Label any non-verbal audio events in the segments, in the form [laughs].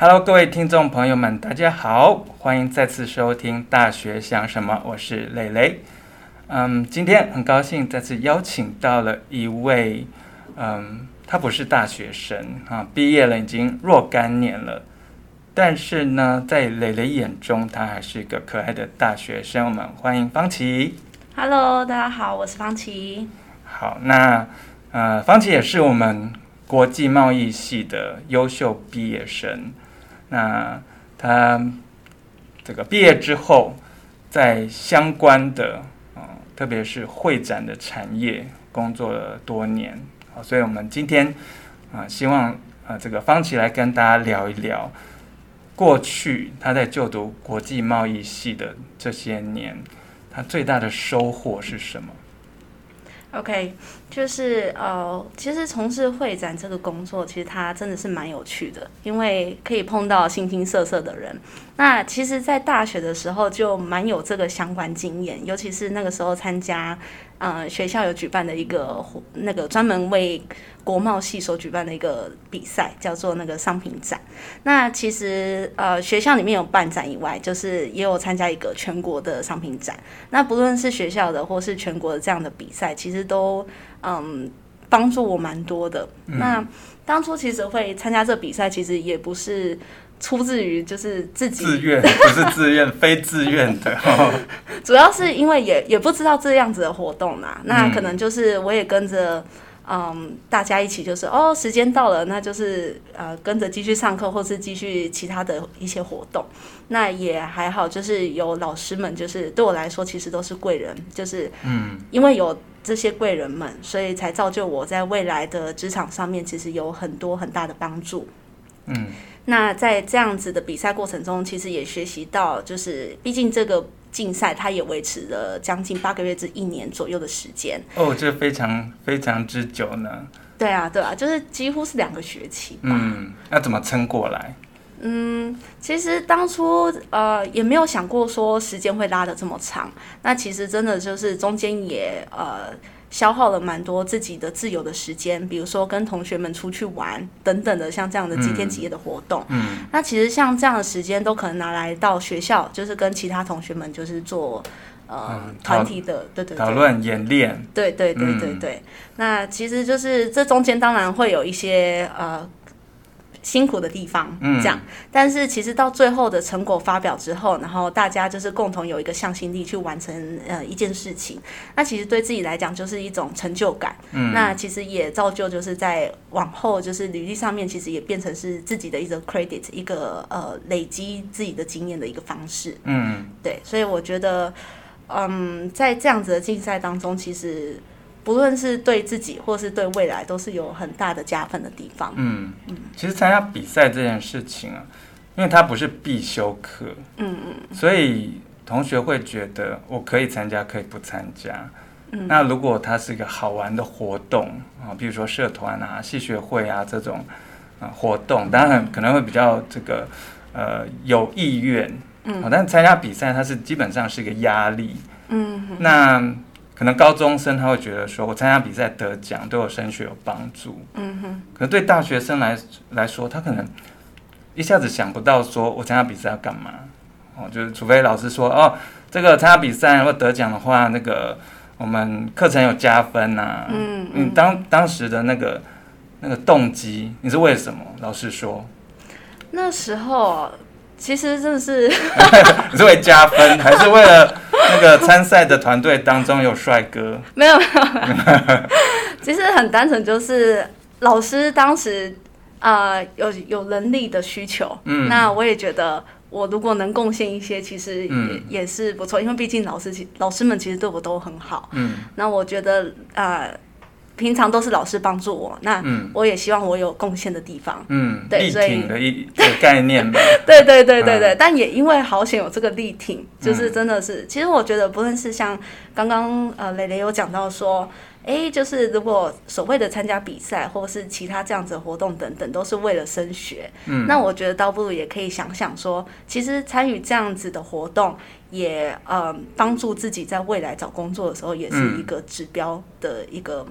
Hello，各位听众朋友们，大家好，欢迎再次收听《大学想什么》，我是蕾蕾。嗯，今天很高兴再次邀请到了一位，嗯，他不是大学生啊，毕业了已经若干年了，但是呢，在蕾蕾眼中，他还是一个可爱的大学生。我们欢迎方琦。Hello，大家好，我是方琦。好，那呃，方琦也是我们国际贸易系的优秀毕业生。那他这个毕业之后，在相关的啊、特别是会展的产业工作了多年，好，所以我们今天啊、希望啊、这个方琦来跟大家聊一聊，过去他在就读国际贸易系的这些年，他最大的收获是什么？OK，就是呃，其实从事会展这个工作，其实它真的是蛮有趣的，因为可以碰到形形色色的人。那其实，在大学的时候就蛮有这个相关经验，尤其是那个时候参加，呃，学校有举办的一个那个专门为国贸系所举办的一个比赛，叫做那个商品展。那其实呃，学校里面有办展以外，就是也有参加一个全国的商品展。那不论是学校的或是全国的这样的比赛，其实都嗯帮助我蛮多的。嗯。那当初其实会参加这比赛，其实也不是。出自于就是自己自愿，不是自愿，非自愿的。[laughs] [laughs] 主要是因为也也不知道这样子的活动嘛，那可能就是我也跟着嗯大家一起，就是哦时间到了，那就是呃跟着继续上课，或是继续其他的一些活动。那也还好，就是有老师们，就是对我来说其实都是贵人，就是嗯，因为有这些贵人们，所以才造就我在未来的职场上面其实有很多很大的帮助。嗯。那在这样子的比赛过程中，其实也学习到，就是毕竟这个竞赛它也维持了将近八个月至一年左右的时间。哦，这非常非常之久呢。对啊，对啊，就是几乎是两个学期吧。嗯，那怎么撑过来？嗯，其实当初呃也没有想过说时间会拉的这么长。那其实真的就是中间也呃。消耗了蛮多自己的自由的时间，比如说跟同学们出去玩等等的，像这样的几天几夜的活动。嗯，嗯，那其实像这样的时间都可能拿来到学校，就是跟其他同学们就是做呃团体的，对对对，讨论演练，对对对对对。嗯，那其实就是这中间当然会有一些呃。辛苦的地方，嗯，这样，但是其实到最后的成果发表之后，然后大家就是共同有一个向心力去完成呃一件事情，那其实对自己来讲就是一种成就感，嗯，那其实也造就就是在往后就是履历上面，其实也变成是自己的一个 credit，一个呃累积自己的经验的一个方式，嗯，对，所以我觉得，嗯，在这样子的竞赛当中，其实。不论是对自己或是对未来，都是有很大的加分的地方。嗯嗯，其实参加比赛这件事情啊，因为它不是必修课，嗯嗯，所以同学会觉得我可以参加，可以不参加。嗯，那如果它是一个好玩的活动啊，比如说社团啊、系学会啊这种啊活动，当然可能会比较这个呃有意愿，嗯，但参加比赛它是基本上是一个压力，嗯，那。可能高中生他会觉得说，我参加比赛得奖对我升学有帮助。嗯哼。可能对大学生来来说，他可能一下子想不到说，我参加比赛要干嘛？哦，就是除非老师说，哦，这个参加比赛如果得奖的话，那个我们课程有加分呐、啊。嗯嗯。你当当时的那个那个动机，你是为什么？老师说。那时候其实真的是。[laughs] 你是为加分，还是为了？[laughs] 那个参赛的团队当中有帅哥？没有没有，[laughs] 其实很单纯，就是老师当时呃有有能力的需求，嗯，那我也觉得我如果能贡献一些，其实也、嗯、也是不错，因为毕竟老师其老师们其实对我都很好，嗯，那我觉得呃。平常都是老师帮助我，那我也希望我有贡献的地方。嗯，对，所以的一个概念吧。[laughs] 对对对对对，但也因为好险有这个力挺，就是真的是，其实我觉得不论是像刚刚呃蕾蕾有讲到说，哎，就是如果所谓的参加比赛或是其他这样子的活动等等，都是为了升学。嗯，那我觉得倒不如也可以想想说，其实参与这样子的活动，也呃帮助自己在未来找工作的时候，也是一个指标的一个。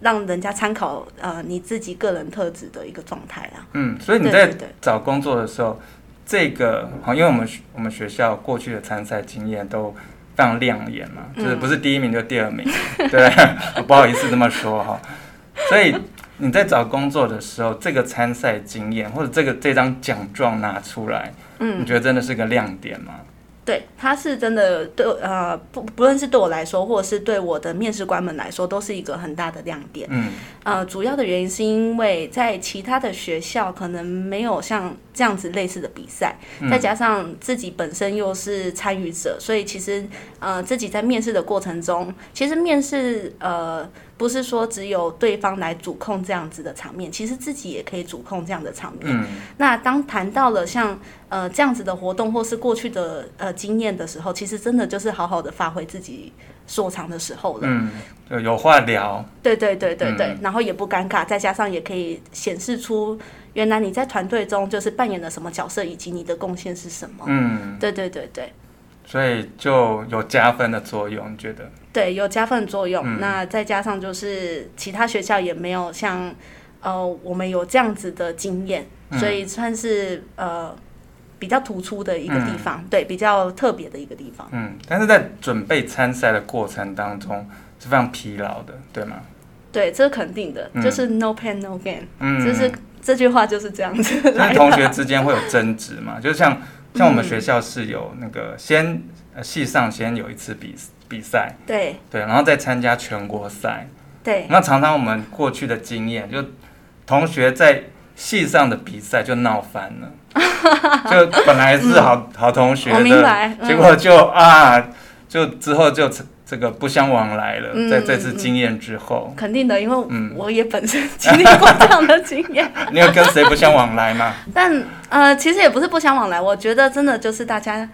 让人家参考呃你自己个人特质的一个状态啊。嗯，所以你在找工作的时候，对对对，这个好，因为我们我们学校过去的参赛经验都非常亮眼嘛，就是不是第一名就第二名，嗯、对，我 [laughs] 不好意思这么说哈。所以你在找工作的时候，这个参赛经验或者这个这张奖状拿出来，嗯，你觉得真的是个亮点吗？对，他是真的对呃，不不论是对我来说，或者是对我的面试官们来说，都是一个很大的亮点。嗯，呃，主要的原因是因为在其他的学校可能没有像这样子类似的比赛，嗯、再加上自己本身又是参与者，所以其实呃自己在面试的过程中，其实面试呃。不是说只有对方来主控这样子的场面，其实自己也可以主控这样的场面。嗯、那当谈到了像呃这样子的活动，或是过去的呃经验的时候，其实真的就是好好的发挥自己所长的时候了。嗯，有话聊。对对对对对，嗯、然后也不尴尬，再加上也可以显示出原来你在团队中就是扮演了什么角色，以及你的贡献是什么。嗯，对对对对。所以就有加分的作用，你觉得？对，有加分的作用。嗯、那再加上就是其他学校也没有像呃我们有这样子的经验，嗯、所以算是呃比较突出的一个地方，嗯、对，比较特别的一个地方。嗯，但是在准备参赛的过程当中是非常疲劳的，对吗？对，这是肯定的，就是 no pain no gain，嗯，就是这句话就是这样子。[laughs] 那同学之间会有争执嘛？就像。像我们学校是有那个先系上先有一次比比赛，对对，然后再参加全国赛，对。那常常我们过去的经验，就同学在系上的比赛就闹翻了，[laughs] 就本来是好好同学的，结果就啊，就之后就。这个不相往来了，嗯、在这次经验之后，肯定的，因为我也本身经历过这样的经验。[laughs] 你有跟谁不相往来吗？[laughs] 但呃，其实也不是不相往来，我觉得真的就是大家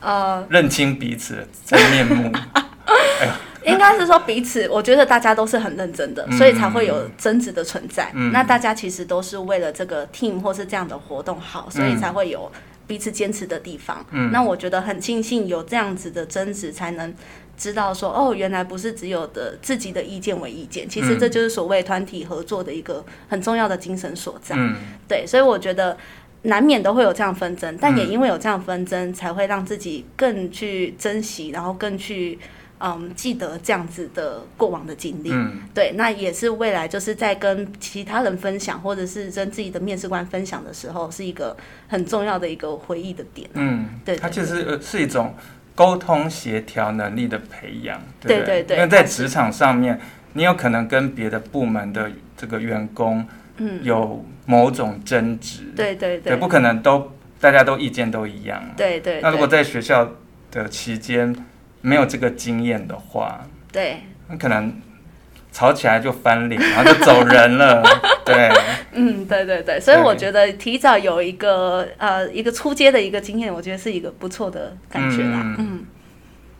呃认清彼此的真面目。[laughs] 哎呀，应该是说彼此，我觉得大家都是很认真的，嗯、所以才会有争执的存在。嗯、那大家其实都是为了这个 team 或是这样的活动好，所以才会有彼此坚持的地方。嗯、那我觉得很庆幸有这样子的争执，才能。知道说哦，原来不是只有的自己的意见为意见，其实这就是所谓团体合作的一个很重要的精神所在。嗯，对，所以我觉得难免都会有这样纷争，但也因为有这样纷争，才会让自己更去珍惜，然后更去嗯记得这样子的过往的经历。嗯，对，那也是未来就是在跟其他人分享，或者是跟自己的面试官分享的时候，是一个很重要的一个回忆的点。嗯，对，它其实是一种。沟通协调能力的培养，对不对？对对对，因为在职场上面，你有可能跟别的部门的这个员工，嗯，有某种争执，对对对，不可能都大家都意见都一样，对对。那如果在学校的期间没有这个经验的话，对，那可能。吵起来就翻脸，然后就走人了。[laughs] 对，嗯，对对对，所以我觉得提早有一个呃一个出街的一个经验，我觉得是一个不错的感觉啦。嗯，嗯，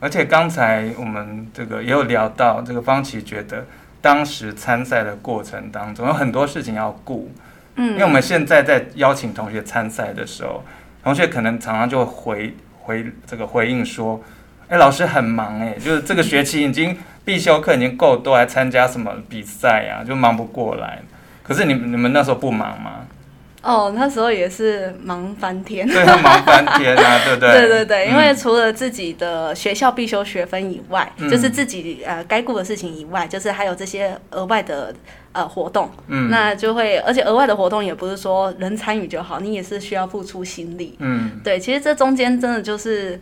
而且刚才我们这个也有聊到，这个方琦觉得当时参赛的过程当中有很多事情要顾。嗯，因为我们现在在邀请同学参赛的时候，同学可能常常就会回回这个回应说：“哎，老师很忙哎，就是这个学期已经。”必修课已经够多，还参加什么比赛呀？就忙不过来。可是你们你们那时候不忙吗？哦，那时候也是忙翻天。对，忙翻天啊，[laughs] 对不对？对对对，因为除了自己的学校必修学分以外，嗯、就是自己呃该顾的事情以外，就是还有这些额外的呃活动。嗯，那就会，而且额外的活动也不是说人参与就好，你也是需要付出心力。嗯，对，其实这中间真的就是，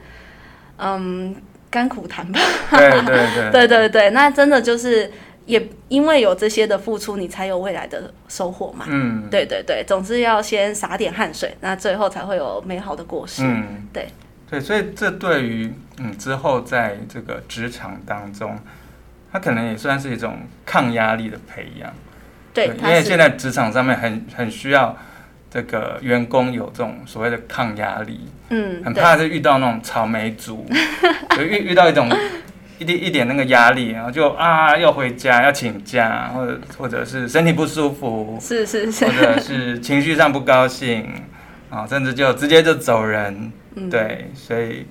嗯。甘苦谈吧，对对对，对 [laughs] 对对，那真的就是也因为有这些的付出，你才有未来的收获嘛。嗯，对对对，总是要先洒点汗水，那最后才会有美好的果实。嗯，对对，所以这对于嗯之后在这个职场当中，它可能也算是一种抗压力的培养。对，对，因为现在职场上面很很需要。这个员工有这种所谓的抗压力，嗯，很怕是遇到那种草莓族，[laughs] 就遇遇到一种一点一点那个压力，然后就啊要回家要请假，或者或者是身体不舒服，是是是，或者是情绪上不高兴啊，甚至就直接就走人，嗯、对，所以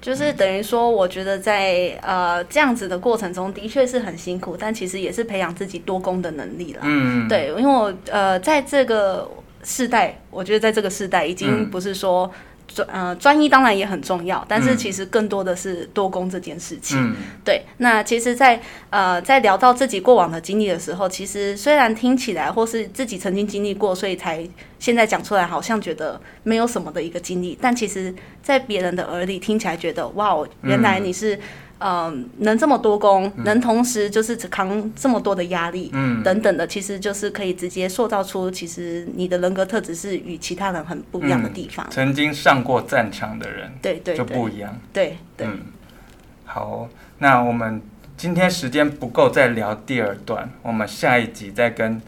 就是等于说，我觉得在呃这样子的过程中的确是很辛苦，但其实也是培养自己多功的能力了。嗯，对，因为我呃在这个世代，我觉得在这个世代已经不是说。专呃专一当然也很重要，但是其实更多的是多工这件事情。嗯、对，那其实在，在呃在聊到自己过往的经历的时候，其实虽然听起来或是自己曾经经历过，所以才现在讲出来，好像觉得没有什么的一个经历，但其实，在别人的耳里听起来，觉得哇，原来你是。嗯，能这么多工，能同时就是扛这么多的压力，嗯，等等的，其实就是可以直接塑造出，其实你的人格特质是与其他人很不一样的地方。嗯、曾经上过战场的人，对对，就不一样。对对，嗯，好，那我们今天时间不够，再聊第二段，我们下一集再跟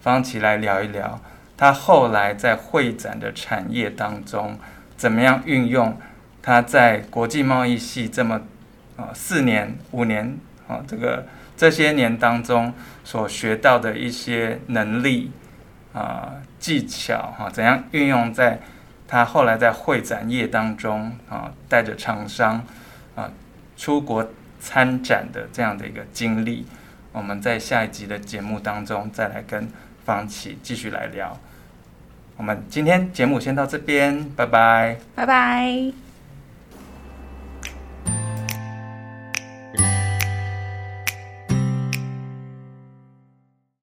方琦来聊一聊，他后来在会展的产业当中，怎么样运用他在国际贸易系这么。啊，四年、五年啊，这个这些年当中所学到的一些能力啊、技巧哈，怎样运用在他后来在会展业当中啊，带着厂商啊出国参展的这样的一个经历，我们在下一集的节目当中再来跟方琦继续来聊。我们今天节目先到这边，拜拜，拜拜。